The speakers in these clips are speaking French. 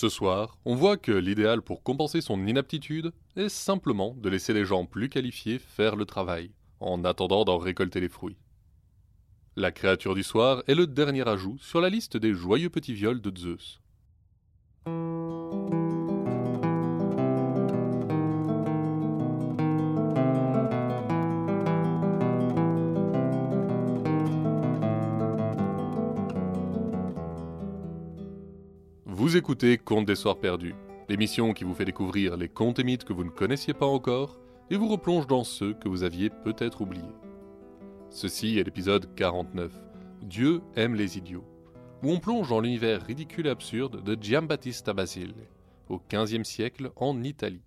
Ce soir, on voit que l'idéal pour compenser son inaptitude est simplement de laisser les gens plus qualifiés faire le travail, en attendant d'en récolter les fruits. La créature du soir est le dernier ajout sur la liste des joyeux petits viols de Zeus. Vous écoutez Contes des Soirs Perdus, l'émission qui vous fait découvrir les contes et mythes que vous ne connaissiez pas encore et vous replonge dans ceux que vous aviez peut-être oubliés. Ceci est l'épisode 49, Dieu aime les idiots, où on plonge dans l'univers ridicule et absurde de Giambattista Basile, au XVe siècle en Italie.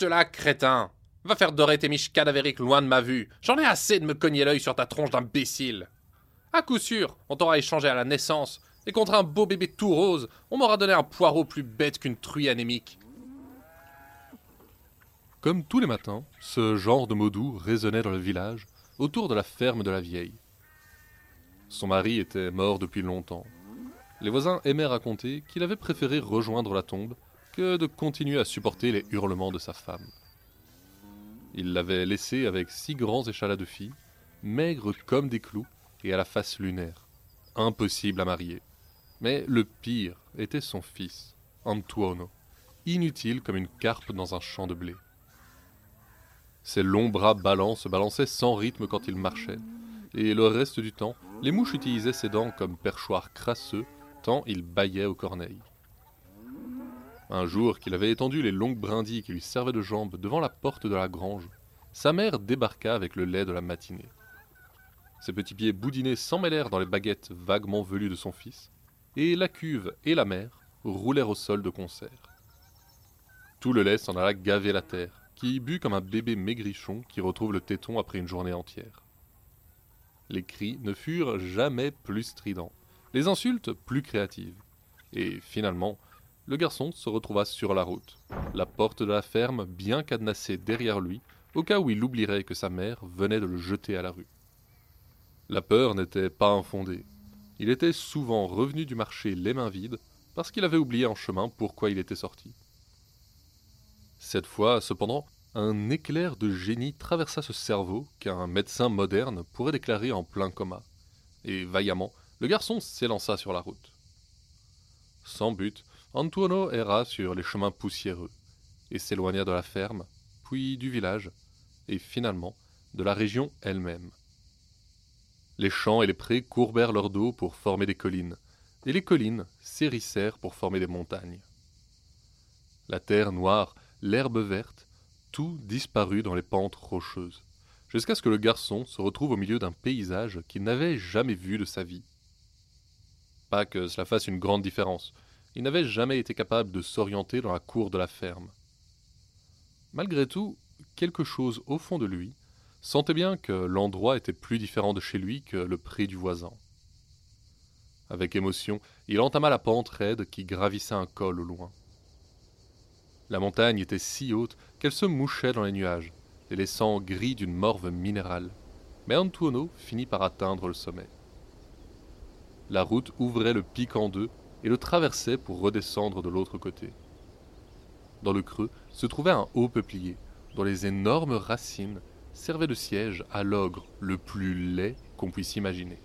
De là, crétin Va faire dorer tes miches cadavériques loin de ma vue. J'en ai assez de me cogner l'œil sur ta tronche d'imbécile. À coup sûr, on t'aura échangé à la naissance, et contre un beau bébé tout rose, on m'aura donné un poireau plus bête qu'une truie anémique. Comme tous les matins, ce genre de mots doux résonnait dans le village, autour de la ferme de la vieille. Son mari était mort depuis longtemps. Les voisins aimaient raconter qu'il avait préféré rejoindre la tombe que de continuer à supporter les hurlements de sa femme. Il l'avait laissée avec six grands échalas de filles, maigres comme des clous et à la face lunaire. Impossible à marier. Mais le pire était son fils, Antuono, inutile comme une carpe dans un champ de blé. Ses longs bras ballants se balançaient sans rythme quand il marchait, et le reste du temps, les mouches utilisaient ses dents comme perchoirs crasseux, tant il bâillait aux corneilles. Un jour qu'il avait étendu les longues brindilles qui lui servaient de jambes devant la porte de la grange, sa mère débarqua avec le lait de la matinée. Ses petits pieds boudinés s'emmêlèrent dans les baguettes vaguement velues de son fils, et la cuve et la mère roulèrent au sol de concert. Tout le lait s'en alla gaver la terre, qui y but comme un bébé maigrichon qui retrouve le téton après une journée entière. Les cris ne furent jamais plus stridents, les insultes plus créatives, et finalement, le garçon se retrouva sur la route, la porte de la ferme bien cadenassée derrière lui, au cas où il oublierait que sa mère venait de le jeter à la rue. La peur n'était pas infondée. Il était souvent revenu du marché les mains vides, parce qu'il avait oublié en chemin pourquoi il était sorti. Cette fois, cependant, un éclair de génie traversa ce cerveau qu'un médecin moderne pourrait déclarer en plein coma, et vaillamment, le garçon s'élança sur la route. Sans but, Antuono erra sur les chemins poussiéreux et s'éloigna de la ferme, puis du village, et finalement de la région elle-même. Les champs et les prés courbèrent leur dos pour former des collines, et les collines s'hérissèrent pour former des montagnes. La terre noire, l'herbe verte, tout disparut dans les pentes rocheuses, jusqu'à ce que le garçon se retrouve au milieu d'un paysage qu'il n'avait jamais vu de sa vie. Pas que cela fasse une grande différence, il n'avait jamais été capable de s'orienter dans la cour de la ferme. Malgré tout, quelque chose au fond de lui sentait bien que l'endroit était plus différent de chez lui que le pré du voisin. Avec émotion, il entama la pente raide qui gravissait un col au loin. La montagne était si haute qu'elle se mouchait dans les nuages, les laissant gris d'une morve minérale. Mais Antuono finit par atteindre le sommet. La route ouvrait le pic en deux et le traversait pour redescendre de l'autre côté. Dans le creux se trouvait un haut peuplier, dont les énormes racines servaient de siège à l'ogre le plus laid qu'on puisse imaginer.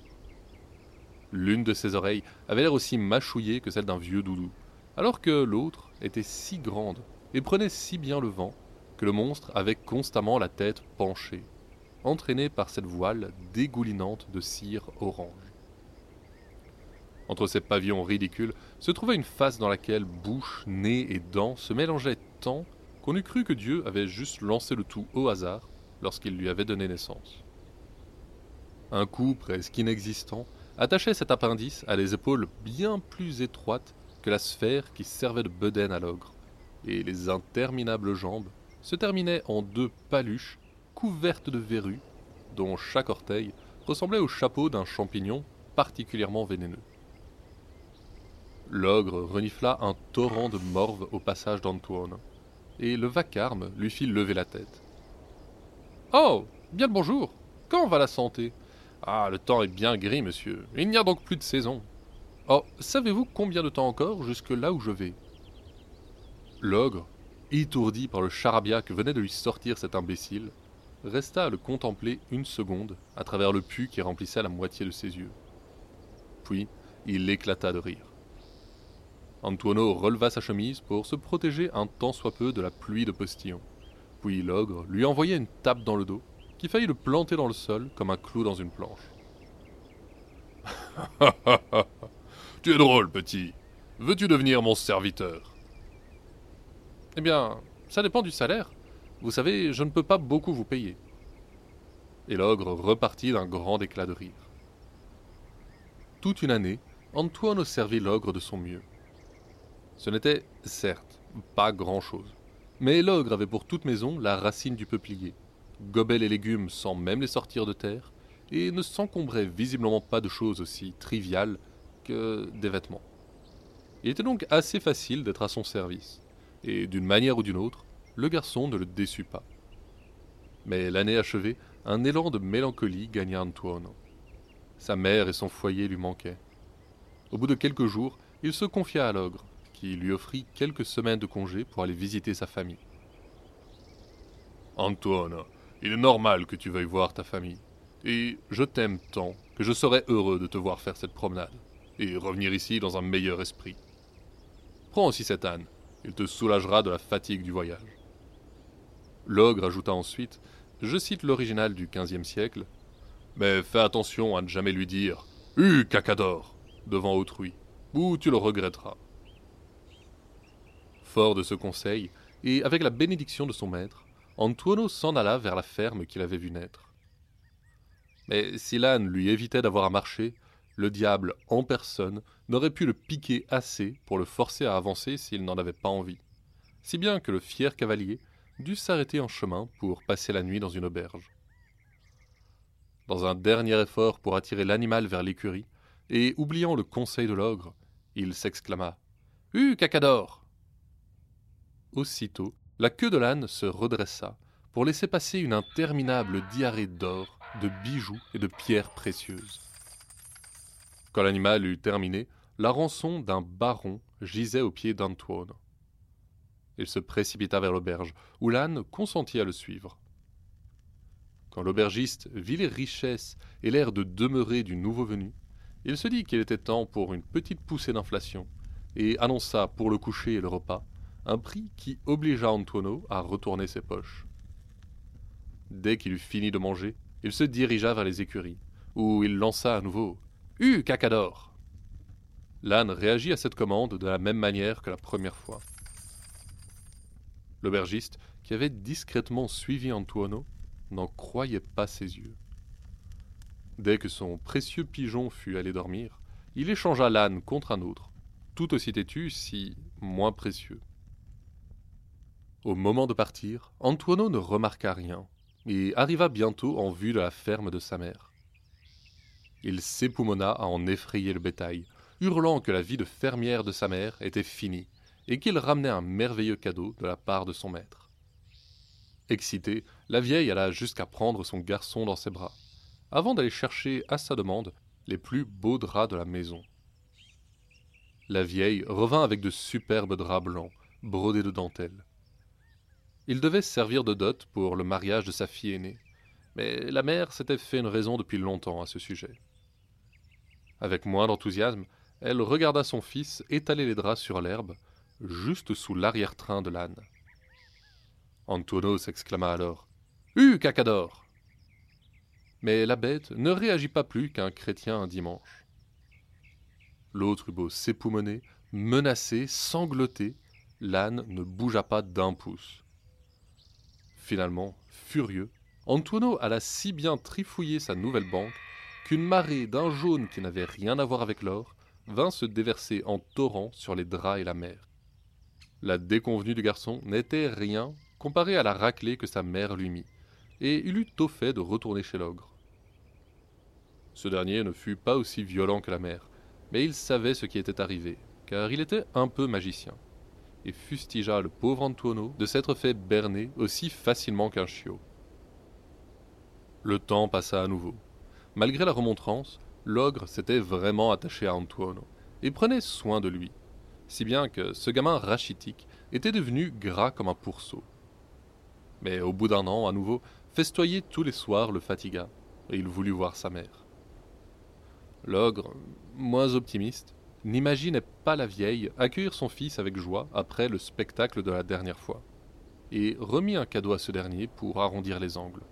L'une de ses oreilles avait l'air aussi mâchouillée que celle d'un vieux doudou, alors que l'autre était si grande et prenait si bien le vent que le monstre avait constamment la tête penchée, entraîné par cette voile dégoulinante de cire orange. Entre ces pavillons ridicules se trouvait une face dans laquelle bouche, nez et dents se mélangeaient tant qu'on eût cru que Dieu avait juste lancé le tout au hasard lorsqu'il lui avait donné naissance. Un cou presque inexistant attachait cet appendice à des épaules bien plus étroites que la sphère qui servait de bedaine à l'ogre, et les interminables jambes se terminaient en deux paluches couvertes de verrues, dont chaque orteil ressemblait au chapeau d'un champignon particulièrement vénéneux. L'ogre renifla un torrent de morve au passage d'Antoine, et le vacarme lui fit lever la tête. Oh Bien le bonjour Comment va la santé Ah, le temps est bien gris, monsieur. Il n'y a donc plus de saison. Oh, savez-vous combien de temps encore jusque là où je vais? L'ogre, étourdi par le charabia que venait de lui sortir cet imbécile, resta à le contempler une seconde à travers le pu qui remplissait la moitié de ses yeux. Puis il éclata de rire. Antoineau releva sa chemise pour se protéger un tant soit peu de la pluie de postillons. Puis l'ogre lui envoya une tape dans le dos qui faillit le planter dans le sol comme un clou dans une planche. tu es drôle, petit. Veux-tu devenir mon serviteur? Eh bien, ça dépend du salaire. Vous savez, je ne peux pas beaucoup vous payer. Et l'ogre repartit d'un grand éclat de rire. Toute une année, Antoine servit l'ogre de son mieux. Ce n'était, certes, pas grand-chose. Mais l'ogre avait pour toute maison la racine du peuplier, gobait les légumes sans même les sortir de terre, et ne s'encombrait visiblement pas de choses aussi triviales que des vêtements. Il était donc assez facile d'être à son service, et d'une manière ou d'une autre, le garçon ne le déçut pas. Mais l'année achevée, un élan de mélancolie gagna Antoine. Sa mère et son foyer lui manquaient. Au bout de quelques jours, il se confia à l'ogre, qui lui offrit quelques semaines de congé pour aller visiter sa famille. Antoine, il est normal que tu veuilles voir ta famille. Et je t'aime tant que je serais heureux de te voir faire cette promenade et revenir ici dans un meilleur esprit. Prends aussi cet âne, il te soulagera de la fatigue du voyage. L'ogre ajouta ensuite, je cite l'original du XVe siècle, mais fais attention à ne jamais lui dire Hu, cacador devant autrui, ou tu le regretteras. Fort de ce conseil, et avec la bénédiction de son maître, Antuono s'en alla vers la ferme qu'il avait vue naître. Mais si l'âne lui évitait d'avoir à marcher, le diable en personne n'aurait pu le piquer assez pour le forcer à avancer s'il n'en avait pas envie, si bien que le fier cavalier dut s'arrêter en chemin pour passer la nuit dans une auberge. Dans un dernier effort pour attirer l'animal vers l'écurie, et oubliant le conseil de l'ogre, il s'exclama Hue, cacador Aussitôt, la queue de l'âne se redressa pour laisser passer une interminable diarrhée d'or, de bijoux et de pierres précieuses. Quand l'animal eut terminé, la rançon d'un baron gisait aux pieds d'Antoine. Il se précipita vers l'auberge, où l'âne consentit à le suivre. Quand l'aubergiste vit les richesses et l'air de demeurer du nouveau venu, il se dit qu'il était temps pour une petite poussée d'inflation, et annonça pour le coucher et le repas un prix qui obligea Antoineau à retourner ses poches. Dès qu'il eut fini de manger, il se dirigea vers les écuries, où il lança à nouveau Hue, cacador L'âne réagit à cette commande de la même manière que la première fois. L'aubergiste, qui avait discrètement suivi Antoineau, n'en croyait pas ses yeux. Dès que son précieux pigeon fut allé dormir, il échangea l'âne contre un autre, tout aussi têtu, si moins précieux. Au moment de partir, Antoineau ne remarqua rien et arriva bientôt en vue de la ferme de sa mère. Il s'époumonna à en effrayer le bétail, hurlant que la vie de fermière de sa mère était finie et qu'il ramenait un merveilleux cadeau de la part de son maître. Excitée, la vieille alla jusqu'à prendre son garçon dans ses bras, avant d'aller chercher à sa demande les plus beaux draps de la maison. La vieille revint avec de superbes draps blancs, brodés de dentelle. Il devait servir de dot pour le mariage de sa fille aînée, mais la mère s'était fait une raison depuis longtemps à ce sujet. Avec moins d'enthousiasme, elle regarda son fils étaler les draps sur l'herbe, juste sous l'arrière-train de l'âne. Antonio s'exclama alors Hue, cacador Mais la bête ne réagit pas plus qu'un chrétien un dimanche. L'autre eut beau s'époumoner, menacer, sangloter, l'âne ne bougea pas d'un pouce. Finalement, furieux, Antonio alla si bien trifouiller sa nouvelle banque qu'une marée d'un jaune qui n'avait rien à voir avec l'or vint se déverser en torrent sur les draps et la mer. La déconvenue du garçon n'était rien comparée à la raclée que sa mère lui mit, et il eut au fait de retourner chez l'ogre. Ce dernier ne fut pas aussi violent que la mère, mais il savait ce qui était arrivé, car il était un peu magicien, et fustigea le pauvre Antuono de s'être fait berner aussi facilement qu'un chiot. Le temps passa à nouveau. Malgré la remontrance, l'ogre s'était vraiment attaché à Antuono, et prenait soin de lui, si bien que ce gamin rachitique était devenu gras comme un pourceau. Mais au bout d'un an, à nouveau, festoyer tous les soirs le fatigua, et il voulut voir sa mère. L'ogre, moins optimiste, n'imaginait pas la vieille accueillir son fils avec joie après le spectacle de la dernière fois, et remit un cadeau à ce dernier pour arrondir les angles.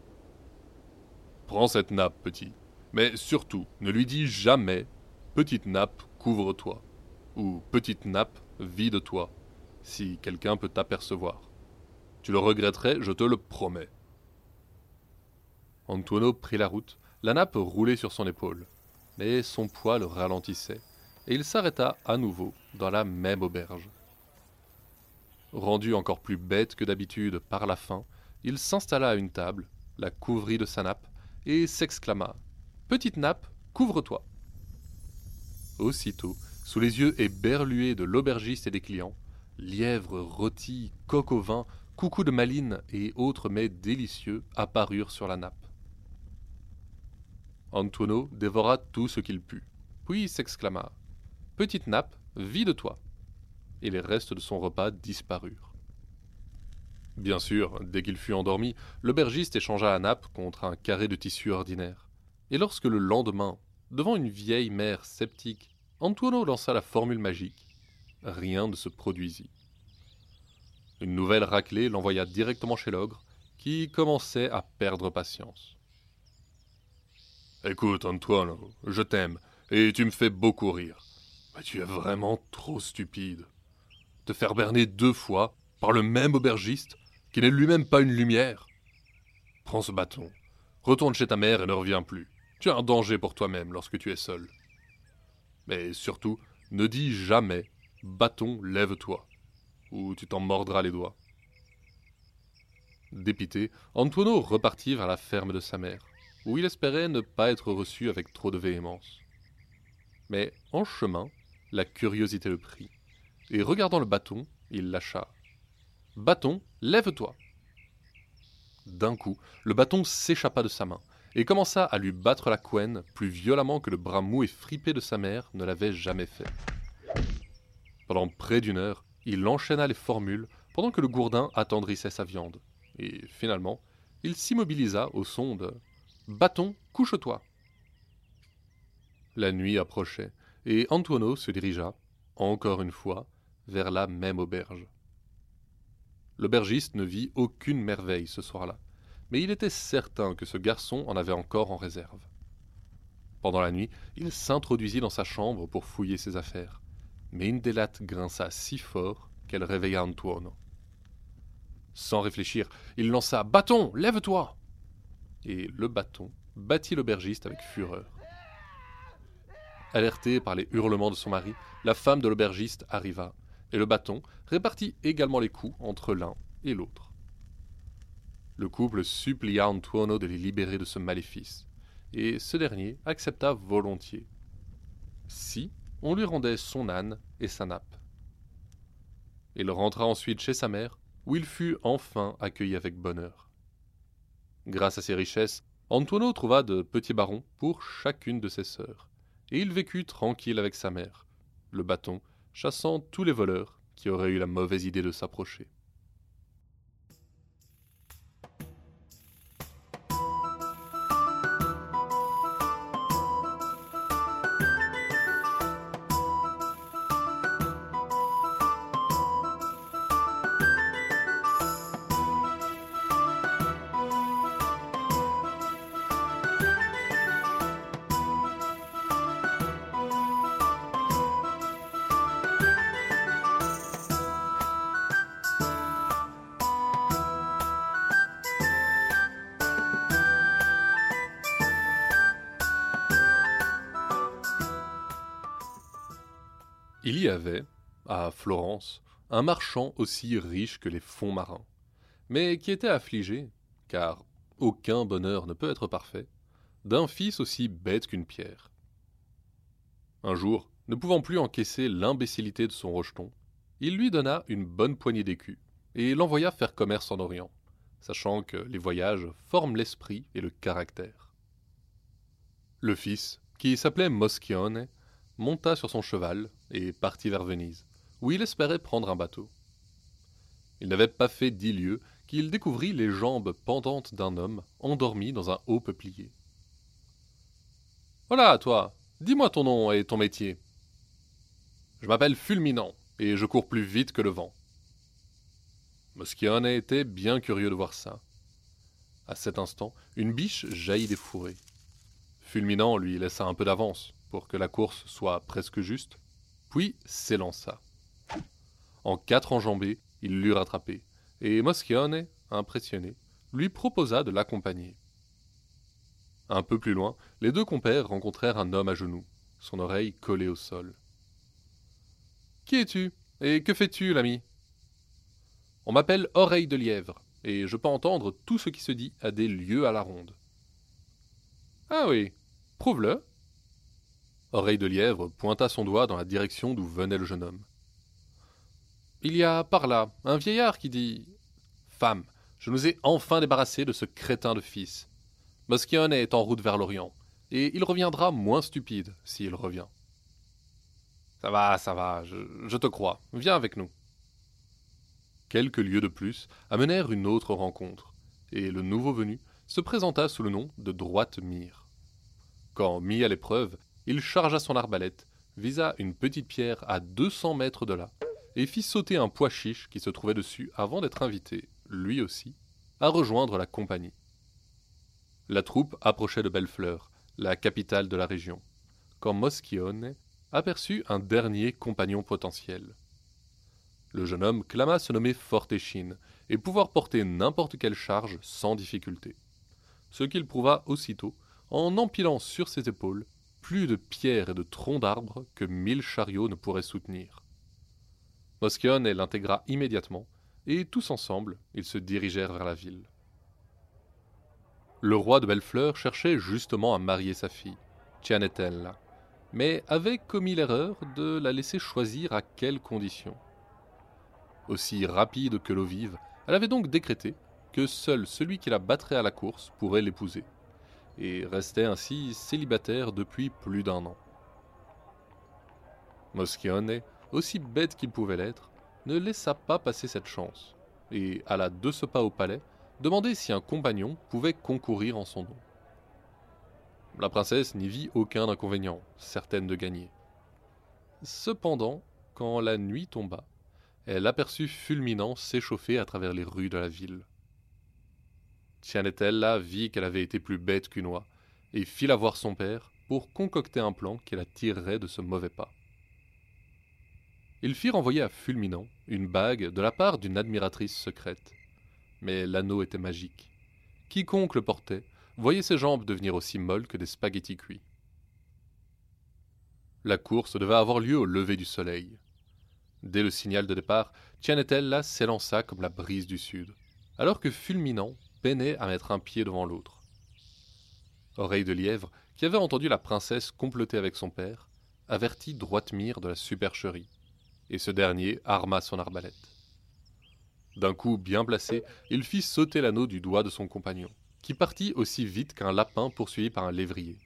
Prends cette nappe, petit, mais surtout, ne lui dis jamais Petite nappe, couvre-toi, ou Petite nappe, vide-toi, si quelqu'un peut t'apercevoir. Tu le regretterais, je te le promets. Antonio prit la route, la nappe roulait sur son épaule mais son poids le ralentissait, et il s'arrêta à nouveau dans la même auberge. Rendu encore plus bête que d'habitude par la faim, il s'installa à une table, la couvrit de sa nappe, et s'exclama Petite nappe, couvre-toi Aussitôt, sous les yeux éberlués de l'aubergiste et des clients, lièvres, rôtis, coq au vin, coucou de maline et autres mets délicieux apparurent sur la nappe. Antonio dévora tout ce qu'il put, puis s'exclama Petite nappe, vide-toi Et les restes de son repas disparurent. Bien sûr, dès qu'il fut endormi, l'aubergiste échangea la nappe contre un carré de tissu ordinaire. Et lorsque le lendemain, devant une vieille mère sceptique, Antonio lança la formule magique, rien ne se produisit. Une nouvelle raclée l'envoya directement chez l'ogre, qui commençait à perdre patience. Écoute, Antoine, je t'aime, et tu me fais beaucoup rire. Mais tu es vraiment trop stupide. Te faire berner deux fois par le même aubergiste, qui n'est lui-même pas une lumière. Prends ce bâton, retourne chez ta mère et ne reviens plus. Tu as un danger pour toi-même lorsque tu es seul. Mais surtout, ne dis jamais Bâton, lève-toi, ou tu t'en mordras les doigts. Dépité, Antoineau repartit vers la ferme de sa mère où il espérait ne pas être reçu avec trop de véhémence. Mais en chemin, la curiosité le prit, et regardant le bâton, il lâcha. Bâton, lève-toi. D'un coup, le bâton s'échappa de sa main, et commença à lui battre la couenne plus violemment que le bras mou et fripé de sa mère ne l'avait jamais fait. Pendant près d'une heure, il enchaîna les formules pendant que le gourdin attendrissait sa viande, et finalement, il s'immobilisa au son de Bâton, couche-toi. La nuit approchait, et Antoineau se dirigea, encore une fois, vers la même auberge. L'aubergiste ne vit aucune merveille ce soir-là, mais il était certain que ce garçon en avait encore en réserve. Pendant la nuit, il s'introduisit dans sa chambre pour fouiller ses affaires, mais une des lattes grinça si fort qu'elle réveilla Antoine. Sans réfléchir, il lança Bâton, lève-toi et le bâton battit l'aubergiste avec fureur. Alertée par les hurlements de son mari, la femme de l'aubergiste arriva, et le bâton répartit également les coups entre l'un et l'autre. Le couple supplia Antuono de les libérer de ce maléfice, et ce dernier accepta volontiers, si on lui rendait son âne et sa nappe. Il rentra ensuite chez sa mère, où il fut enfin accueilli avec bonheur. Grâce à ses richesses, Antonio trouva de petits barons pour chacune de ses sœurs, et il vécut tranquille avec sa mère, le bâton chassant tous les voleurs qui auraient eu la mauvaise idée de s'approcher. Il y avait, à Florence, un marchand aussi riche que les fonds marins, mais qui était affligé, car aucun bonheur ne peut être parfait, d'un fils aussi bête qu'une pierre. Un jour, ne pouvant plus encaisser l'imbécilité de son rejeton, il lui donna une bonne poignée d'écus et l'envoya faire commerce en Orient, sachant que les voyages forment l'esprit et le caractère. Le fils, qui s'appelait Moschione, monta sur son cheval et partit vers Venise, où il espérait prendre un bateau. Il n'avait pas fait dix lieues qu'il découvrit les jambes pendantes d'un homme endormi dans un haut peuplier. Voilà, toi, dis-moi ton nom et ton métier. Je m'appelle Fulminant, et je cours plus vite que le vent. Moschione était bien curieux de voir ça. À cet instant, une biche jaillit des fourrés. Fulminant lui laissa un peu d'avance pour que la course soit presque juste, puis s'élança. En quatre enjambées, il l'eut rattrapé, et Moschione, impressionné, lui proposa de l'accompagner. Un peu plus loin, les deux compères rencontrèrent un homme à genoux, son oreille collée au sol. Qui es-tu Et que fais-tu, l'ami On m'appelle Oreille de Lièvre, et je peux entendre tout ce qui se dit à des lieues à la ronde. Ah oui, prouve-le. Oreille de Lièvre pointa son doigt dans la direction d'où venait le jeune homme. Il y a par là un vieillard qui dit Femme, je nous ai enfin débarrassé de ce crétin de fils. Moschione est en route vers l'Orient, et il reviendra moins stupide s'il revient. Ça va, ça va, je, te crois. Viens avec nous. Quelques lieux de plus amenèrent une autre rencontre, et le nouveau venu se présenta sous le nom de Droite Mire. Quand mis à l'épreuve, il chargea son arbalète, visa une petite pierre à deux cents mètres de là, et fit sauter un pois chiche qui se trouvait dessus avant d'être invité, lui aussi, à rejoindre la compagnie. La troupe approchait de Bellefleur, la capitale de la région, quand Moschione aperçut un dernier compagnon potentiel. Le jeune homme clama se nommer Fortéchine et pouvoir porter n'importe quelle charge sans difficulté. Ce qu'il prouva aussitôt en empilant sur ses épaules plus de pierres et de troncs d'arbres que mille chariots ne pourraient soutenir. Moschione l'intégra immédiatement, et tous ensemble, ils se dirigèrent vers la ville. Le roi de Bellefleur cherchait justement à marier sa fille, Cianetella, mais avait commis l'erreur de la laisser choisir à quelles conditions. Aussi rapide que l'eau vive, elle avait donc décrété que seul celui qui la battrait à la course pourrait l'épouser, et restait ainsi célibataire depuis plus d'un an. Moschione, aussi bête qu'il pouvait l'être, ne laissa pas passer cette chance, et alla de ce pas au palais demander si un compagnon pouvait concourir en son nom. La princesse n'y vit aucun inconvénient, certaine de gagner. Cependant, quand la nuit tomba, elle aperçut Fulminant s'échauffer à travers les rues de la ville. Tianetella vit qu'elle avait été plus bête qu'une oie, et fit la voir son père pour concocter un plan qui la tirerait de ce mauvais pas. Ils firent envoyer à Fulminant une bague de la part d'une admiratrice secrète. Mais l'anneau était magique. Quiconque le portait voyait ses jambes devenir aussi molles que des spaghettis cuits. La course devait avoir lieu au lever du soleil. Dès le signal de départ, Tianetella s'élança comme la brise du sud, alors que Fulminant peinait à mettre un pied devant l'autre. Oreille de Lièvre, qui avait entendu la princesse comploter avec son père, avertit Droite-Mire de la supercherie, et ce dernier arma son arbalète. D'un coup bien placé, il fit sauter l'anneau du doigt de son compagnon qui partit aussi vite qu'un lapin poursuivi par un lévrier.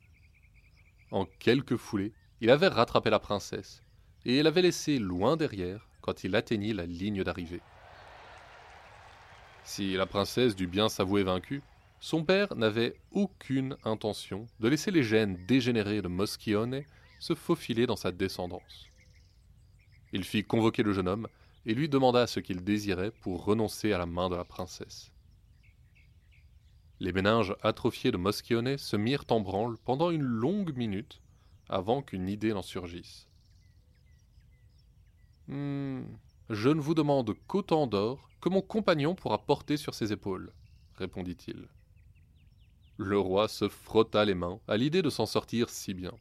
En quelques foulées, il avait rattrapé la princesse, et l'avait laissée loin derrière quand il atteignit la ligne d'arrivée. Si la princesse dut bien s'avouer vaincue, son père n'avait aucune intention de laisser les gènes dégénérés de Moschione se faufiler dans sa descendance. Il fit convoquer le jeune homme et lui demanda ce qu'il désirait pour renoncer à la main de la princesse. Les méninges atrophiés de Moschione se mirent en branle pendant une longue minute avant qu'une idée n'en surgisse. Hmm, je ne vous demande qu'autant d'or que mon compagnon pourra porter sur ses épaules, répondit-il. Le roi se frotta les mains à l'idée de s'en sortir si bien,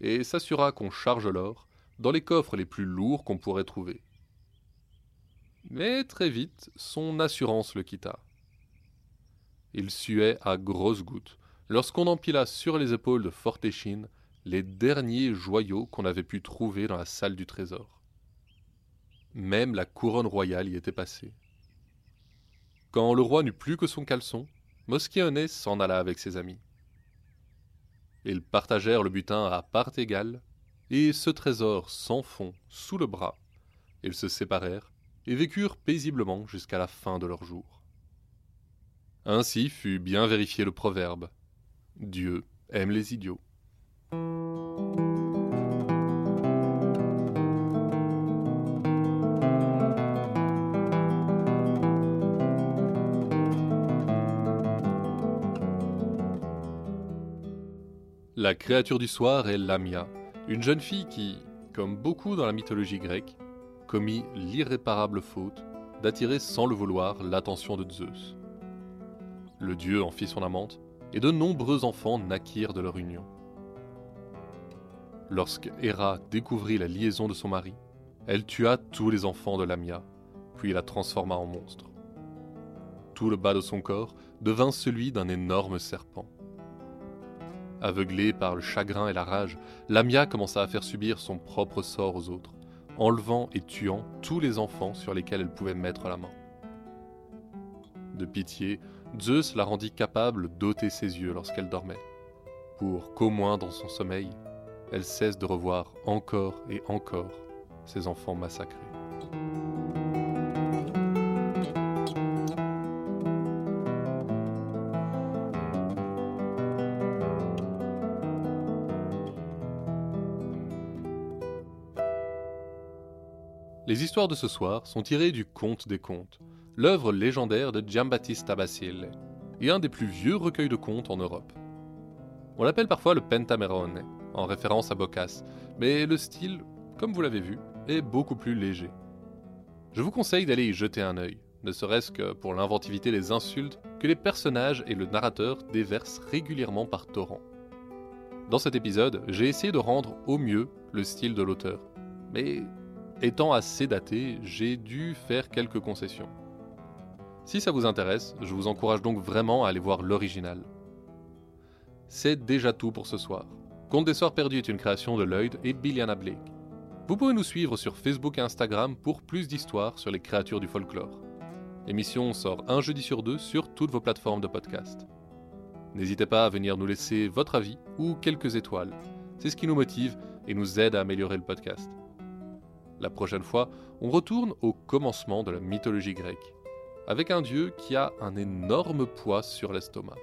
et s'assura qu'on charge l'or dans les coffres les plus lourds qu'on pourrait trouver. Mais très vite, son assurance le quitta. Il suait à grosses gouttes lorsqu'on empila sur les épaules de Fortéchine les derniers joyaux qu'on avait pu trouver dans la salle du trésor. Même la couronne royale y était passée. Quand le roi n'eut plus que son caleçon, Mosquione s'en alla avec ses amis. Ils partagèrent le butin à part égale, et ce trésor sans fond sous le bras, ils se séparèrent et vécurent paisiblement jusqu'à la fin de leur jour. Ainsi fut bien vérifié le proverbe Dieu aime les idiots. La créature du soir est Lamia, une jeune fille qui, comme beaucoup dans la mythologie grecque, commit l'irréparable faute d'attirer sans le vouloir l'attention de Zeus. Le dieu en fit son amante, et de nombreux enfants naquirent de leur union. Lorsque Héra découvrit la liaison de son mari, elle tua tous les enfants de Lamia, puis la transforma en monstre. Tout le bas de son corps devint celui d'un énorme serpent. Aveuglée par le chagrin et la rage, Lamia commença à faire subir son propre sort aux autres, enlevant et tuant tous les enfants sur lesquels elle pouvait mettre la main. De pitié, Zeus la rendit capable d'ôter ses yeux lorsqu'elle dormait, pour qu'au moins dans son sommeil, elle cesse de revoir encore et encore ses enfants massacrés. Les histoires de ce soir sont tirées du Conte des Contes, l'œuvre légendaire de Giambattista Basile, et un des plus vieux recueils de contes en Europe. On l'appelle parfois le Pentamerone, en référence à Boccace, mais le style, comme vous l'avez vu, est beaucoup plus léger. Je vous conseille d'aller y jeter un œil, ne serait-ce que pour l'inventivité des insultes que les personnages et le narrateur déversent régulièrement par torrent. Dans cet épisode, j'ai essayé de rendre au mieux le style de l'auteur, mais Étant assez daté, j'ai dû faire quelques concessions. Si ça vous intéresse, je vous encourage donc vraiment à aller voir l'original. C'est déjà tout pour ce soir. Conte des Soirs Perdus est une création de Lloyd et Billiana Blake. Vous pouvez nous suivre sur Facebook et Instagram pour plus d'histoires sur les créatures du folklore. L'émission sort un jeudi sur deux sur toutes vos plateformes de podcast. N'hésitez pas à venir nous laisser votre avis ou quelques étoiles. C'est ce qui nous motive et nous aide à améliorer le podcast. La prochaine fois, on retourne au commencement de la mythologie grecque, avec un dieu qui a un énorme poids sur l'estomac.